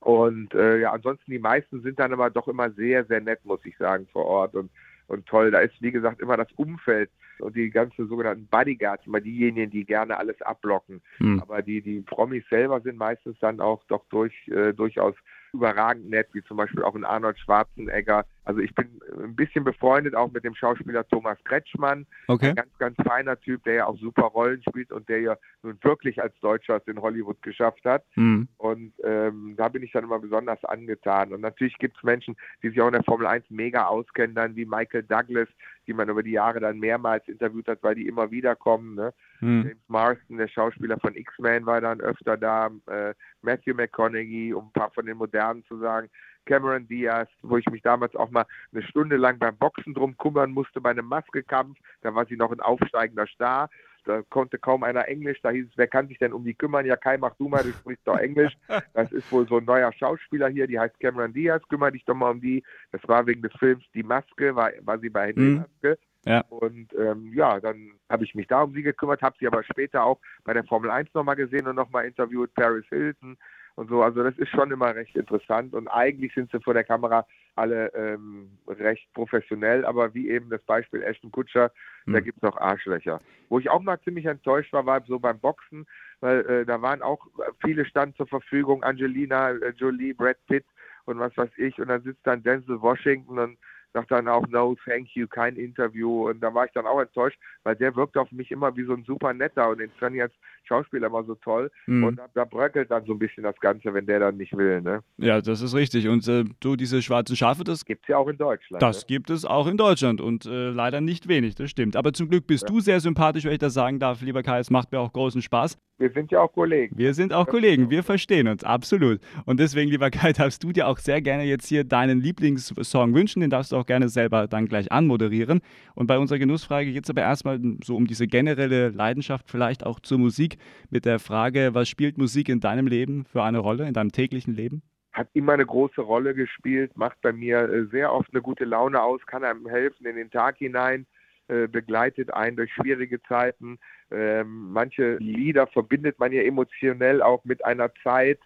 Und äh, ja, ansonsten die meisten sind dann aber doch immer sehr, sehr nett, muss ich sagen, vor Ort und, und toll. Da ist, wie gesagt, immer das Umfeld und die ganzen sogenannten Bodyguards, immer diejenigen, die gerne alles abblocken. Hm. Aber die, die Promis selber sind meistens dann auch doch durch, äh, durchaus überragend nett, wie zum Beispiel auch ein Arnold Schwarzenegger. Also ich bin ein bisschen befreundet auch mit dem Schauspieler Thomas Kretschmann. Okay. Ein ganz, ganz feiner Typ, der ja auch super Rollen spielt und der ja nun wirklich als Deutscher es in Hollywood geschafft hat. Mhm. Und ähm, da bin ich dann immer besonders angetan. Und natürlich gibt es Menschen, die sich auch in der Formel 1 mega auskennen, dann wie Michael Douglas, die man über die Jahre dann mehrmals interviewt hat, weil die immer wieder kommen. Ne? Mhm. James Marston, der Schauspieler von X-Men, war dann öfter da. Äh, Matthew McConaughey, um ein paar von den modernen zu sagen. Cameron Diaz, wo ich mich damals auch mal eine Stunde lang beim Boxen drum kümmern musste bei einem Maskekampf. Da war sie noch ein aufsteigender Star. Da konnte kaum einer Englisch. Da hieß es, wer kann sich denn um die kümmern? Ja, Kai, mach du mal, du sprichst doch Englisch. [LAUGHS] Das ist wohl so ein neuer Schauspieler hier, die heißt Cameron Diaz. Kümmere dich doch mal um die. Das war wegen des Films Die Maske, war, war sie bei Henry mhm. Maske. Ja. Und ähm, ja, dann habe ich mich da um sie gekümmert, habe sie aber später auch bei der Formel 1 nochmal gesehen und nochmal interviewt, Paris Hilton und so. Also das ist schon immer recht interessant und eigentlich sind sie vor der Kamera alle ähm, recht professionell, aber wie eben das Beispiel Ashton Kutscher, hm. da gibt es noch Arschlöcher. Wo ich auch mal ziemlich enttäuscht war, war so beim Boxen, weil äh, da waren auch viele Stand zur Verfügung, Angelina äh, Jolie, Brad Pitt und was weiß ich, und dann sitzt dann Denzel Washington und sagt dann auch no, thank you, kein Interview. Und da war ich dann auch enttäuscht, weil der wirkt auf mich immer wie so ein super netter und den ich als Schauspieler immer so toll. Mhm. Und da, da, bröckelt dann so ein bisschen das Ganze, wenn der dann nicht will. Ne? Ja, das ist richtig. Und äh, du, diese schwarzen Schafe, das gibt es ja auch in Deutschland. Das ne? gibt es auch in Deutschland und äh, leider nicht wenig, das stimmt. Aber zum Glück bist ja. du sehr sympathisch, wenn ich das sagen darf, lieber Kai. Es macht mir auch großen Spaß. Wir sind ja auch Kollegen. Wir sind auch Kollegen, wir verstehen uns, absolut. Und deswegen, lieber Kai, darfst du dir auch sehr gerne jetzt hier deinen Lieblingssong wünschen. Den darfst du auch gerne selber dann gleich anmoderieren. Und bei unserer Genussfrage geht es aber erstmal so um diese generelle Leidenschaft vielleicht auch zur Musik mit der Frage, was spielt Musik in deinem Leben für eine Rolle, in deinem täglichen Leben? Hat immer eine große Rolle gespielt, macht bei mir äh, sehr oft eine gute Laune aus, kann einem helfen in den Tag hinein, äh, begleitet einen durch schwierige Zeiten. Ähm, manche Lieder verbindet man ja emotionell auch mit einer Zeit,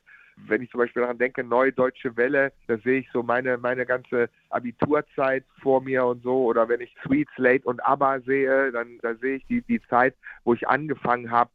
wenn ich zum Beispiel daran denke, Neue Deutsche Welle, da sehe ich so meine, meine ganze Abiturzeit vor mir und so. Oder wenn ich Sweet Slate und ABBA sehe, dann da sehe ich die, die Zeit, wo ich angefangen habe,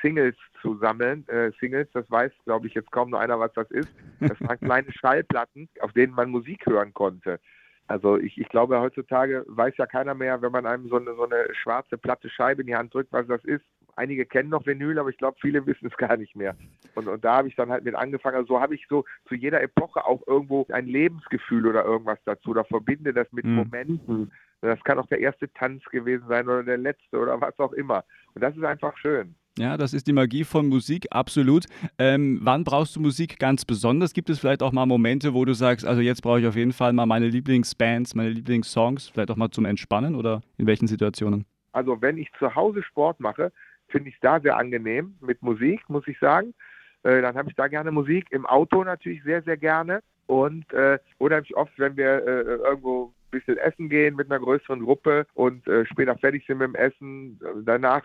Singles zu sammeln. Äh, Singles, das weiß, glaube ich, jetzt kaum noch einer, was das ist. Das waren [LAUGHS] kleine Schallplatten, auf denen man Musik hören konnte. Also ich, ich glaube, heutzutage weiß ja keiner mehr, wenn man einem so eine, so eine schwarze platte Scheibe in die Hand drückt, was das ist. Einige kennen noch Vinyl, aber ich glaube, viele [LAUGHS] wissen es gar nicht mehr. Und, und da habe ich dann halt mit angefangen. Also so habe ich so zu jeder Epoche auch irgendwo ein Lebensgefühl oder irgendwas dazu. Da verbinde das mit mhm. Momenten. Das kann auch der erste Tanz gewesen sein oder der letzte oder was auch immer. Und das ist einfach schön. Ja, das ist die Magie von Musik, absolut. Ähm, wann brauchst du Musik ganz besonders? Gibt es vielleicht auch mal Momente, wo du sagst, also jetzt brauche ich auf jeden Fall mal meine Lieblingsbands, meine Lieblingssongs, vielleicht auch mal zum Entspannen oder in welchen Situationen? Also wenn ich zu Hause Sport mache, finde ich es da sehr angenehm mit Musik, muss ich sagen. Äh, dann habe ich da gerne Musik. Im Auto natürlich sehr, sehr gerne. Und äh, unheimlich oft, wenn wir äh, irgendwo ein bisschen essen gehen mit einer größeren Gruppe und äh, später fertig sind mit dem Essen, danach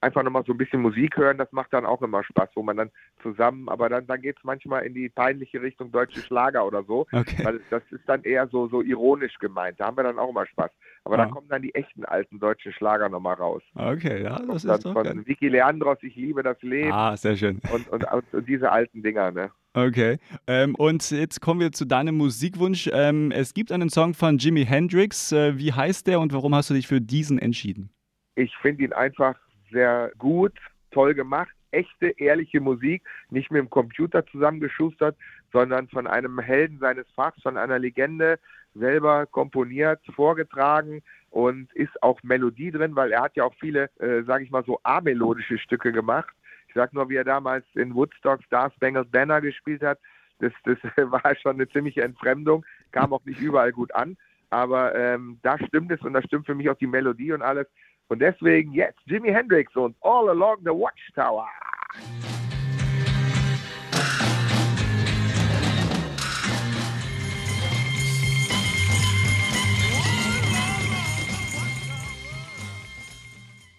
einfach nochmal so ein bisschen Musik hören, das macht dann auch immer Spaß, wo man dann zusammen, aber dann, dann geht es manchmal in die peinliche Richtung deutsche Schlager oder so, okay. weil das ist dann eher so, so ironisch gemeint, da haben wir dann auch immer Spaß. Aber ja. da kommen dann die echten alten deutschen Schlager nochmal raus. Okay, ja, das ist doch von geil. Vicky Leandros, Ich liebe das Leben. Ah, sehr schön. Und, und, und, und diese alten Dinger, ne? Okay. Ähm, und jetzt kommen wir zu deinem Musikwunsch. Ähm, es gibt einen Song von Jimi Hendrix. Äh, wie heißt der und warum hast du dich für diesen entschieden? Ich finde ihn einfach sehr gut, toll gemacht, echte, ehrliche Musik, nicht mit dem Computer zusammengeschustert, sondern von einem Helden seines Fachs, von einer Legende, selber komponiert, vorgetragen und ist auch Melodie drin, weil er hat ja auch viele, äh, sage ich mal so, amelodische Stücke gemacht. Ich sage nur, wie er damals in Woodstock Star Spangled Banner gespielt hat. Das, das [LAUGHS] war schon eine ziemliche Entfremdung, kam auch nicht überall gut an. Aber ähm, da stimmt es und da stimmt für mich auch die Melodie und alles. Und deswegen jetzt Jimi Hendrix und All Along the Watchtower.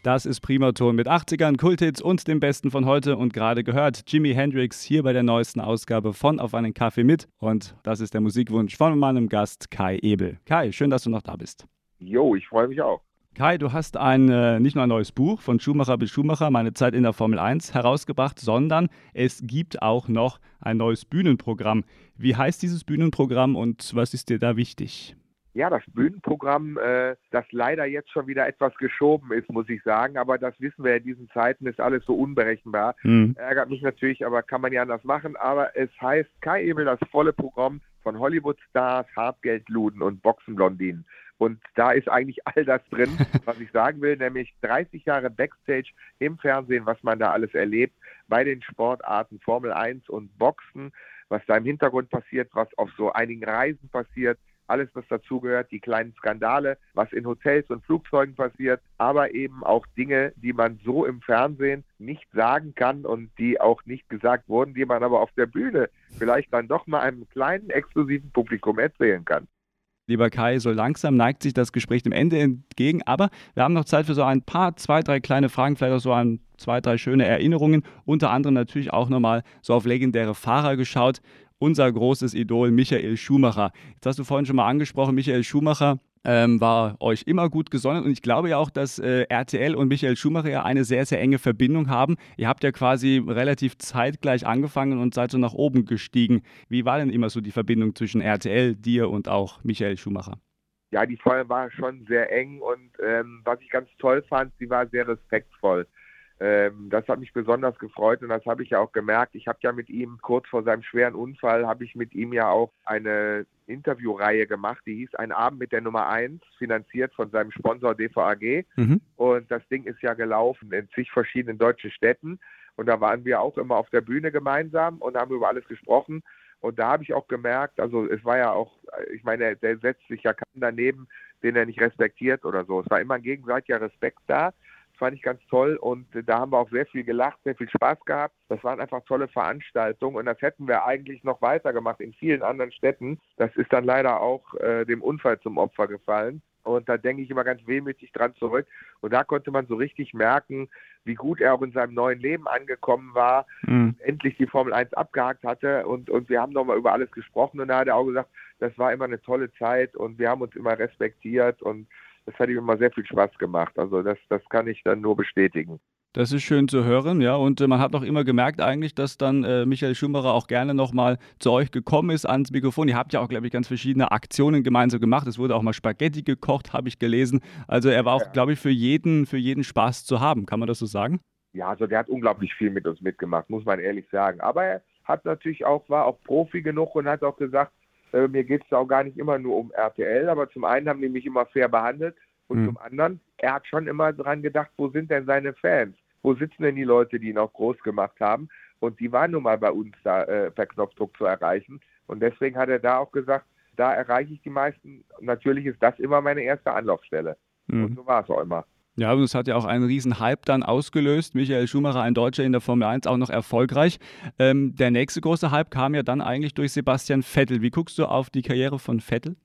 Das ist Primaton mit 80ern, Kulthits und dem Besten von heute und gerade gehört Jimi Hendrix hier bei der neuesten Ausgabe von Auf einen Kaffee mit und das ist der Musikwunsch von meinem Gast Kai Ebel. Kai, schön, dass du noch da bist. Jo, ich freue mich auch. Kai, du hast ein, äh, nicht nur ein neues Buch von Schumacher bis Schumacher, meine Zeit in der Formel 1, herausgebracht, sondern es gibt auch noch ein neues Bühnenprogramm. Wie heißt dieses Bühnenprogramm und was ist dir da wichtig? Ja, das Bühnenprogramm, äh, das leider jetzt schon wieder etwas geschoben ist, muss ich sagen. Aber das wissen wir in diesen Zeiten, ist alles so unberechenbar. Mhm. Ärgert mich natürlich, aber kann man ja anders machen. Aber es heißt Kai Ebel, das volle Programm von Hollywood-Stars, Hartgeldluden und Boxenblondinen. Und da ist eigentlich all das drin, [LAUGHS] was ich sagen will, nämlich 30 Jahre Backstage im Fernsehen, was man da alles erlebt bei den Sportarten Formel 1 und Boxen, was da im Hintergrund passiert, was auf so einigen Reisen passiert, alles, was dazugehört, die kleinen Skandale, was in Hotels und Flugzeugen passiert, aber eben auch Dinge, die man so im Fernsehen nicht sagen kann und die auch nicht gesagt wurden, die man aber auf der Bühne vielleicht dann doch mal einem kleinen exklusiven Publikum erzählen kann. Lieber Kai, so langsam neigt sich das Gespräch dem Ende entgegen, aber wir haben noch Zeit für so ein paar, zwei, drei kleine Fragen, vielleicht auch so ein, zwei, drei schöne Erinnerungen. Unter anderem natürlich auch nochmal so auf legendäre Fahrer geschaut. unser großes Idol Michael Schumacher. Jetzt hast du vorhin schon mal angesprochen, Michael Schumacher ähm, war euch immer gut gesonnen. Und ich glaube ja auch, dass äh, RTL und Michael Schumacher ja eine sehr, sehr enge Verbindung haben. Ihr habt ja quasi relativ zeitgleich angefangen und seid so nach oben gestiegen. Wie war denn immer so die Verbindung zwischen RTL, dir und auch Michael Schumacher? Ja, die Folge war schon sehr eng und ähm, was ich ganz toll fand, sie war sehr respektvoll. Ähm, das hat mich besonders gefreut und das habe ich ja auch gemerkt. Ich habe ja mit ihm kurz vor seinem schweren Unfall, habe ich mit ihm ja auch eine Interviewreihe gemacht, die hieß Ein Abend mit der Nummer 1, finanziert von seinem Sponsor DVAG. Mhm. Und das Ding ist ja gelaufen in zig verschiedenen deutschen Städten. Und da waren wir auch immer auf der Bühne gemeinsam und haben über alles gesprochen. Und da habe ich auch gemerkt, also es war ja auch, ich meine, der setzt sich ja keinen daneben, den er nicht respektiert oder so. Es war immer ein gegenseitiger Respekt da fand ich ganz toll und da haben wir auch sehr viel gelacht, sehr viel Spaß gehabt. Das waren einfach tolle Veranstaltungen und das hätten wir eigentlich noch weitergemacht in vielen anderen Städten. Das ist dann leider auch äh, dem Unfall zum Opfer gefallen. Und da denke ich immer ganz wehmütig dran zurück. Und da konnte man so richtig merken, wie gut er auch in seinem neuen Leben angekommen war, mhm. endlich die Formel 1 abgehakt hatte. Und, und wir haben nochmal über alles gesprochen. Und da hat er auch gesagt, das war immer eine tolle Zeit und wir haben uns immer respektiert. Und das hat ihm immer sehr viel Spaß gemacht. Also das, das kann ich dann nur bestätigen. Das ist schön zu hören, ja. Und äh, man hat auch immer gemerkt eigentlich, dass dann äh, Michael Schumacher auch gerne nochmal zu euch gekommen ist ans Mikrofon. Ihr habt ja auch, glaube ich, ganz verschiedene Aktionen gemeinsam gemacht. Es wurde auch mal Spaghetti gekocht, habe ich gelesen. Also er war auch, ja. glaube ich, für jeden, für jeden Spaß zu haben. Kann man das so sagen? Ja, also der hat unglaublich viel mit uns mitgemacht, muss man ehrlich sagen. Aber er hat natürlich auch, war auch Profi genug und hat auch gesagt, äh, mir geht es auch gar nicht immer nur um RTL, aber zum einen haben die mich immer fair behandelt und mhm. zum anderen, er hat schon immer dran gedacht, wo sind denn seine Fans? Wo sitzen denn die Leute, die ihn auch groß gemacht haben? Und die waren nun mal bei uns da äh, per Knopfdruck zu erreichen. Und deswegen hat er da auch gesagt, da erreiche ich die meisten. Natürlich ist das immer meine erste Anlaufstelle. Mhm. Und so war es auch immer. Ja, und es hat ja auch einen riesen Hype dann ausgelöst. Michael Schumacher, ein Deutscher in der Formel 1, auch noch erfolgreich. Ähm, der nächste große Hype kam ja dann eigentlich durch Sebastian Vettel. Wie guckst du auf die Karriere von Vettel?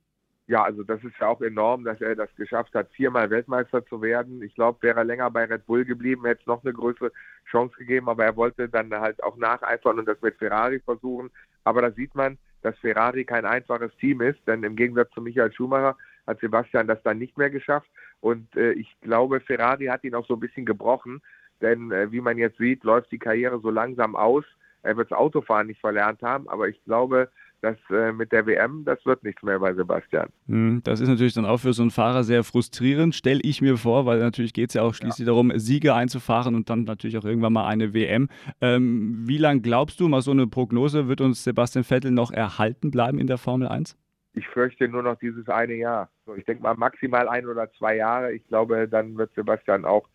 Ja, also das ist ja auch enorm, dass er das geschafft hat, viermal Weltmeister zu werden. Ich glaube, wäre er länger bei Red Bull geblieben, hätte es noch eine größere Chance gegeben, aber er wollte dann halt auch nacheifern und das mit Ferrari versuchen. Aber da sieht man, dass Ferrari kein einfaches Team ist, denn im Gegensatz zu Michael Schumacher hat Sebastian das dann nicht mehr geschafft. Und äh, ich glaube, Ferrari hat ihn auch so ein bisschen gebrochen, denn äh, wie man jetzt sieht, läuft die Karriere so langsam aus. Er wird das Autofahren nicht verlernt haben, aber ich glaube, das äh, mit der WM, das wird nichts mehr bei Sebastian. Hm, das ist natürlich dann auch für so einen Fahrer sehr frustrierend, stelle ich mir vor, weil natürlich geht es ja auch schließlich ja. darum, Siege einzufahren und dann natürlich auch irgendwann mal eine WM. Ähm, wie lange glaubst du, mal so eine Prognose, wird uns Sebastian Vettel noch erhalten bleiben in der Formel 1? Ich fürchte nur noch dieses eine Jahr. Ich denke mal maximal ein oder zwei Jahre. Ich glaube, dann wird Sebastian auch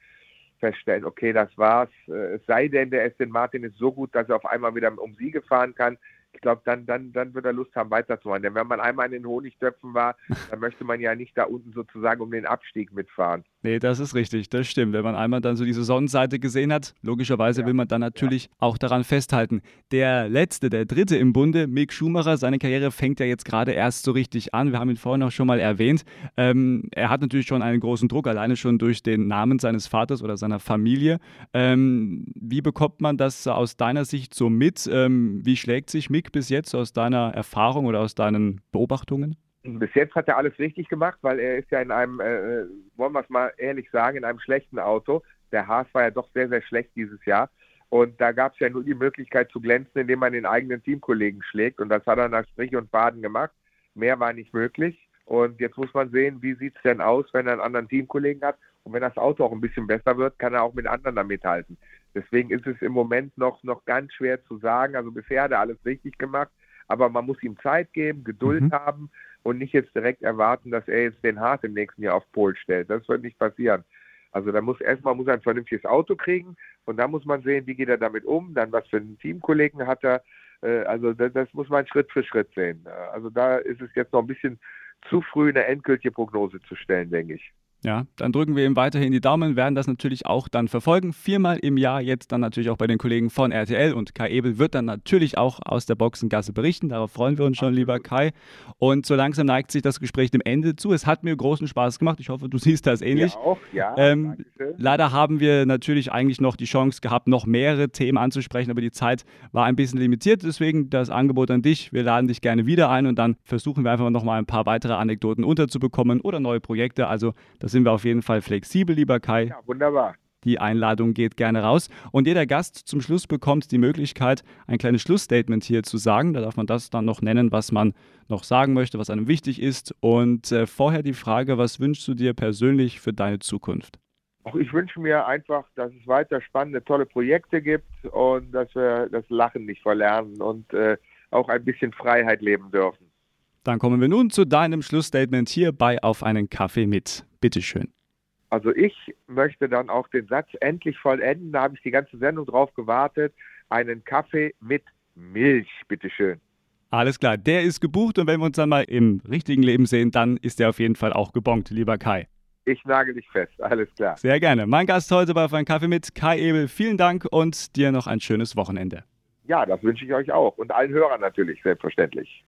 feststellen, okay, das war's. Äh, es sei denn, der Aston Martin ist so gut, dass er auf einmal wieder um Siege fahren kann ich glaube, dann, dann, dann wird er Lust haben, weiterzumachen. Denn wenn man einmal in den Honigtöpfen war, [LAUGHS] dann möchte man ja nicht da unten sozusagen um den Abstieg mitfahren. Nee, das ist richtig, das stimmt. Wenn man einmal dann so diese Sonnenseite gesehen hat, logischerweise ja. will man dann natürlich ja. auch daran festhalten. Der letzte, der dritte im Bunde, Mick Schumacher, seine Karriere fängt ja jetzt gerade erst so richtig an. Wir haben ihn vorhin auch schon mal erwähnt. Ähm, er hat natürlich schon einen großen Druck, alleine schon durch den Namen seines Vaters oder seiner Familie. Ähm, wie bekommt man das aus deiner Sicht so mit? Ähm, wie schlägt sich Mick bis jetzt aus deiner Erfahrung oder aus deinen Beobachtungen? Bis jetzt hat er alles richtig gemacht, weil er ist ja in einem, äh, wollen wir es mal ehrlich sagen, in einem schlechten Auto. Der Haas war ja doch sehr, sehr schlecht dieses Jahr. Und da gab es ja nur die Möglichkeit zu glänzen, indem man den eigenen Teamkollegen schlägt. Und das hat er nach Strich und Baden gemacht. Mehr war nicht möglich. Und jetzt muss man sehen, wie sieht es denn aus, wenn er einen anderen Teamkollegen hat. Und wenn das Auto auch ein bisschen besser wird, kann er auch mit anderen damit halten. Deswegen ist es im Moment noch, noch ganz schwer zu sagen. Also bisher hat er alles richtig gemacht. Aber man muss ihm Zeit geben, Geduld mhm. haben und nicht jetzt direkt erwarten, dass er jetzt den Hart im nächsten Jahr auf Pol stellt. Das wird nicht passieren. Also da muss erstmal muss er ein vernünftiges Auto kriegen und dann muss man sehen, wie geht er damit um, dann was für einen Teamkollegen hat er. Äh, also das, das muss man Schritt für Schritt sehen. Also da ist es jetzt noch ein bisschen zu früh, eine endgültige Prognose zu stellen, denke ich. Ja, dann drücken wir ihm weiterhin die Daumen, werden das natürlich auch dann verfolgen. Viermal im Jahr jetzt dann natürlich auch bei den Kollegen von RTL und Kai Ebel wird dann natürlich auch aus der Boxengasse berichten. Darauf freuen wir uns schon, lieber Kai. Und so langsam neigt sich das Gespräch dem Ende zu. Es hat mir großen Spaß gemacht. Ich hoffe, du [LAUGHS] siehst das ähnlich. Ja, auch, ja. Ähm, leider haben wir natürlich eigentlich noch die Chance gehabt, noch mehrere Themen anzusprechen, aber die Zeit war ein bisschen limitiert. Deswegen das Angebot an dich. Wir laden dich gerne wieder ein und dann versuchen wir einfach noch mal ein paar weitere Anekdoten unterzubekommen oder neue Projekte. Also das da sind wir auf jeden Fall flexibel, lieber Kai. Ja, wunderbar. Die Einladung geht gerne raus. Und jeder Gast zum Schluss bekommt die Möglichkeit, ein kleines Schlussstatement hier zu sagen. Da darf man das dann noch nennen, was man noch sagen möchte, was einem wichtig ist. Und äh, vorher die Frage, was wünschst du dir persönlich für deine Zukunft? Auch ich wünsche mir einfach, dass es weiter spannende, tolle Projekte gibt und dass wir das Lachen nicht verlernen und äh, auch ein bisschen Freiheit leben dürfen. Dann kommen wir nun zu deinem Schlussstatement hier bei Auf einen Kaffee mit. Bitteschön. Also ich möchte dann auch den Satz endlich vollenden. Da habe ich die ganze Sendung drauf gewartet. Einen Kaffee mit Milch, bitteschön. Alles klar, der ist gebucht und wenn wir uns dann mal im richtigen Leben sehen, dann ist der auf jeden Fall auch gebongt, lieber Kai. Ich nagel dich fest, alles klar. Sehr gerne. Mein Gast heute bei Auf einen Kaffee mit Kai Ebel. Vielen Dank und dir noch ein schönes Wochenende. Ja, das wünsche ich euch auch und allen Hörern natürlich, selbstverständlich.